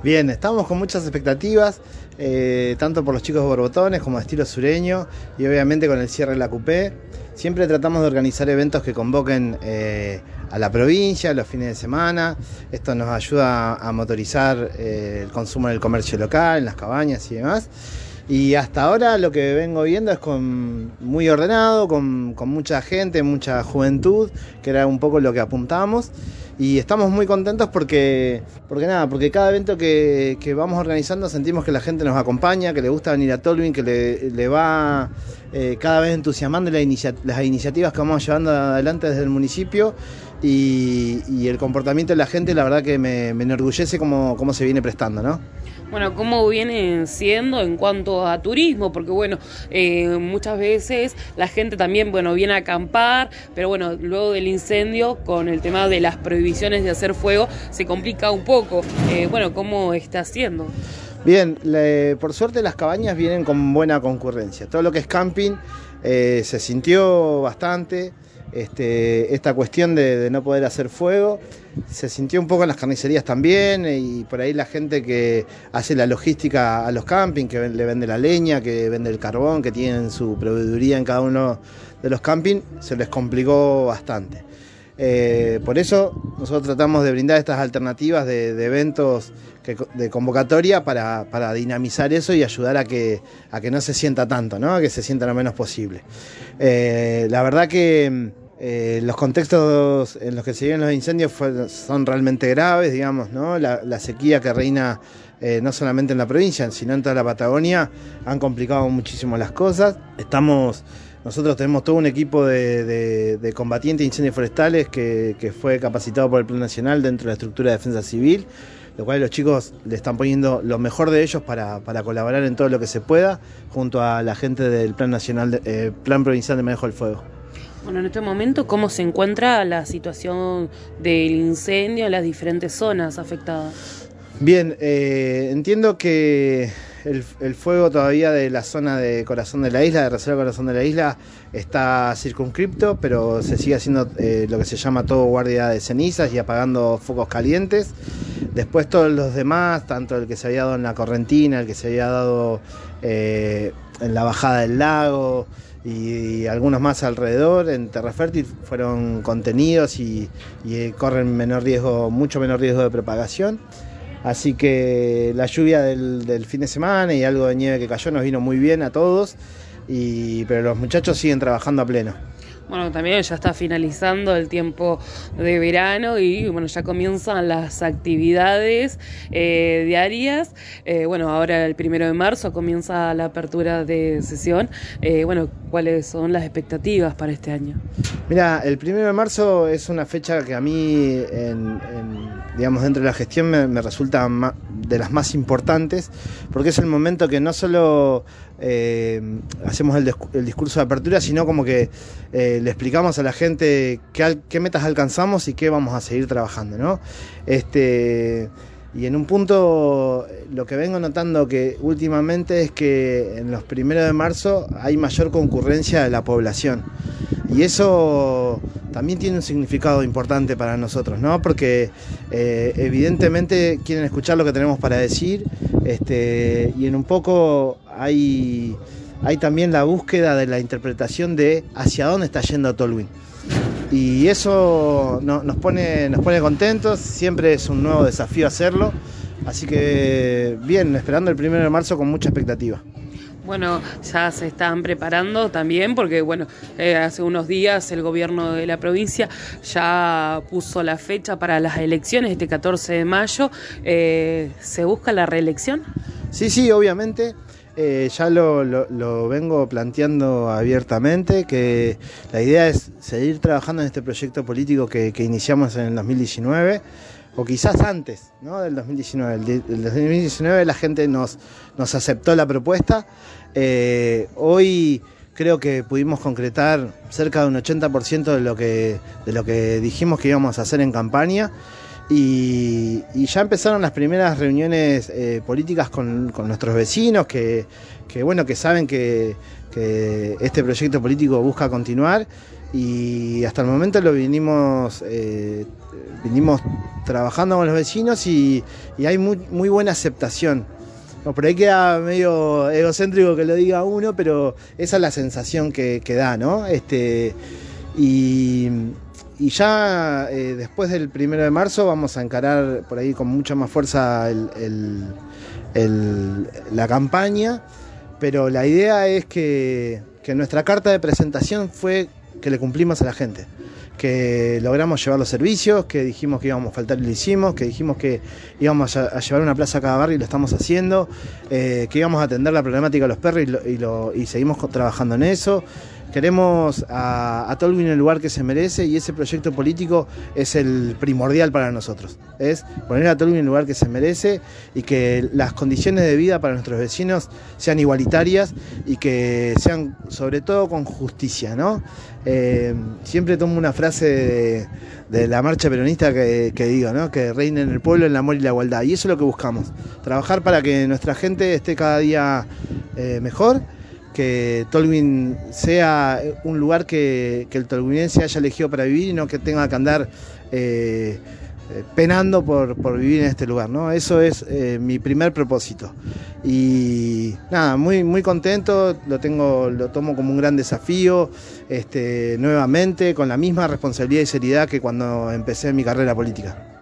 Bien, estamos con muchas expectativas, eh, tanto por los chicos borbotones como de estilo sureño y obviamente con el cierre de la Coupé. Siempre tratamos de organizar eventos que convoquen eh, a la provincia los fines de semana. Esto nos ayuda a motorizar eh, el consumo en el comercio local, en las cabañas y demás. Y hasta ahora lo que vengo viendo es con muy ordenado, con, con mucha gente, mucha juventud, que era un poco lo que apuntamos y estamos muy contentos porque, porque nada, porque cada evento que, vamos organizando sentimos que la gente nos acompaña, que le gusta venir a Tolwyn, que le, va eh, cada vez entusiasmando las iniciativas que vamos llevando adelante desde el municipio y, el comportamiento de la gente, la verdad que me, enorgullece cómo, cómo se viene prestando, ¿no? Bueno, ¿cómo viene siendo en cuanto a turismo? Porque bueno, eh, muchas veces la gente también, bueno, viene a acampar, pero bueno, luego del incendio, con el tema de las prohibiciones de hacer fuego, se complica un poco. Eh, bueno, ¿cómo está haciendo? Bien, por suerte las cabañas vienen con buena concurrencia. Todo lo que es camping eh, se sintió bastante. Este, esta cuestión de, no poder hacer fuego. Se sintió un poco en las carnicerías también y por ahí la gente que hace la logística a los campings, que le vende la leña, que vende el carbón, que tienen su proveeduría en cada uno de los campings, se les complicó bastante. Eh, por eso nosotros tratamos de brindar estas alternativas de, eventos de convocatoria para, dinamizar eso y ayudar a que, a que no se sienta tanto, ¿no? a que se sienta lo menos posible. Eh, la verdad que eh, los contextos en los que se viven los incendios son realmente graves, digamos, ¿no? La, sequía que reina no solamente en la provincia, sino en toda la Patagonia, han complicado muchísimo las cosas. Estamos nosotros tenemos todo un equipo de, combatientes de incendios forestales que, fue capacitado por el Plan Nacional dentro de la estructura de defensa civil, lo cual los chicos le están poniendo lo mejor de ellos para, colaborar en todo lo que se pueda junto a la gente del Plan Nacional, eh, Plan Provincial de Manejo del Fuego. Bueno, en este momento, ¿cómo se encuentra la situación del incendio en las diferentes zonas afectadas? Bien, eh, entiendo que el, fuego todavía de la zona de corazón de la isla, de reserva corazón de la isla, está circunscripto, pero se sigue haciendo eh, lo que se llama todo guardia de cenizas y apagando focos calientes. Después todos los demás, tanto el que se había dado en la Correntina, el que se había dado eh, en la bajada del lago y, algunos más alrededor en Terra Fértil fueron contenidos y, y corren menor riesgo, mucho menor riesgo de propagación. Así que la lluvia del, fin de semana y algo de nieve que cayó nos vino muy bien a todos, pero los muchachos siguen trabajando a pleno. Bueno, también ya está finalizando el tiempo de verano y bueno, ya comienzan las actividades eh, diarias. Eh, bueno, ahora el primero de marzo comienza la apertura de sesión. Eh, bueno, ¿cuáles son las expectativas para este año? Mira, el primero de marzo es una fecha que a mí, digamos, dentro de la gestión me resulta de las más importantes, porque es el momento que no solo eh, hacemos el, discurso de apertura, sino como que eh, le explicamos a la gente qué, metas alcanzamos y qué vamos a seguir trabajando, ¿no? Este, y en un punto lo que vengo notando que últimamente es que en los primeros de marzo hay mayor concurrencia de la población. Y eso también tiene un significado importante para nosotros, ¿no? Porque eh, evidentemente quieren escuchar lo que tenemos para decir este, y en un poco hay, también la búsqueda de la interpretación de hacia dónde está yendo Tolwyn. Y eso nos, pone, nos pone contentos, siempre es un nuevo desafío hacerlo. Así que bien, esperando el primero de marzo con mucha expectativa. Bueno, ya se están preparando también porque, bueno, eh, hace unos días el gobierno de la provincia ya puso la fecha para las elecciones, este 14 de mayo. Eh, ¿Se busca la reelección? Sí, sí, obviamente. Eh, ya lo, vengo planteando abiertamente, que la idea es seguir trabajando en este proyecto político que iniciamos en el 2019 o quizás antes ¿no? del 2019. El, 2019 la gente nos, nos aceptó la propuesta. Eh, hoy creo que pudimos concretar cerca de un 80% de lo, que, de lo que dijimos que íbamos a hacer en campaña. Y, ya empezaron las primeras reuniones eh, políticas con, nuestros vecinos que, bueno, que saben que, que este proyecto político busca continuar y hasta el momento lo vinimos, eh, vinimos trabajando con los vecinos y, hay muy, buena aceptación. por ahí queda medio egocéntrico que lo diga uno, pero esa es la sensación que, da, ¿no? Este, y, ya eh, después del primero de marzo vamos a encarar por ahí con mucha más fuerza la campaña, pero la idea es que, nuestra carta de presentación fue que le cumplimos a la gente, que logramos llevar los servicios, que dijimos que íbamos a faltar y lo hicimos, que dijimos que íbamos a, llevar una plaza a cada barrio y lo estamos haciendo, eh, que íbamos a atender la problemática de los perros y, y seguimos trabajando en eso. Queremos a, a en el lugar que se merece y ese proyecto político es el primordial para nosotros. Es poner a Tolwyn en el lugar que se merece y que las condiciones de vida para nuestros vecinos sean igualitarias y que sean sobre todo con justicia. ¿no? Eh, siempre tomo una frase de, la marcha peronista que, digo, ¿no? que reine en el pueblo el amor y la igualdad. Y eso es lo que buscamos, trabajar para que nuestra gente esté cada día eh, mejor que Tolwyn sea un lugar que, el tolwinense haya elegido para vivir y no que tenga que andar eh, eh, penando por, vivir en este lugar. ¿no? Eso es eh, mi primer propósito. Y nada, muy, muy contento, lo, tengo, lo tomo como un gran desafío, este, nuevamente, con la misma responsabilidad y seriedad que cuando empecé mi carrera política.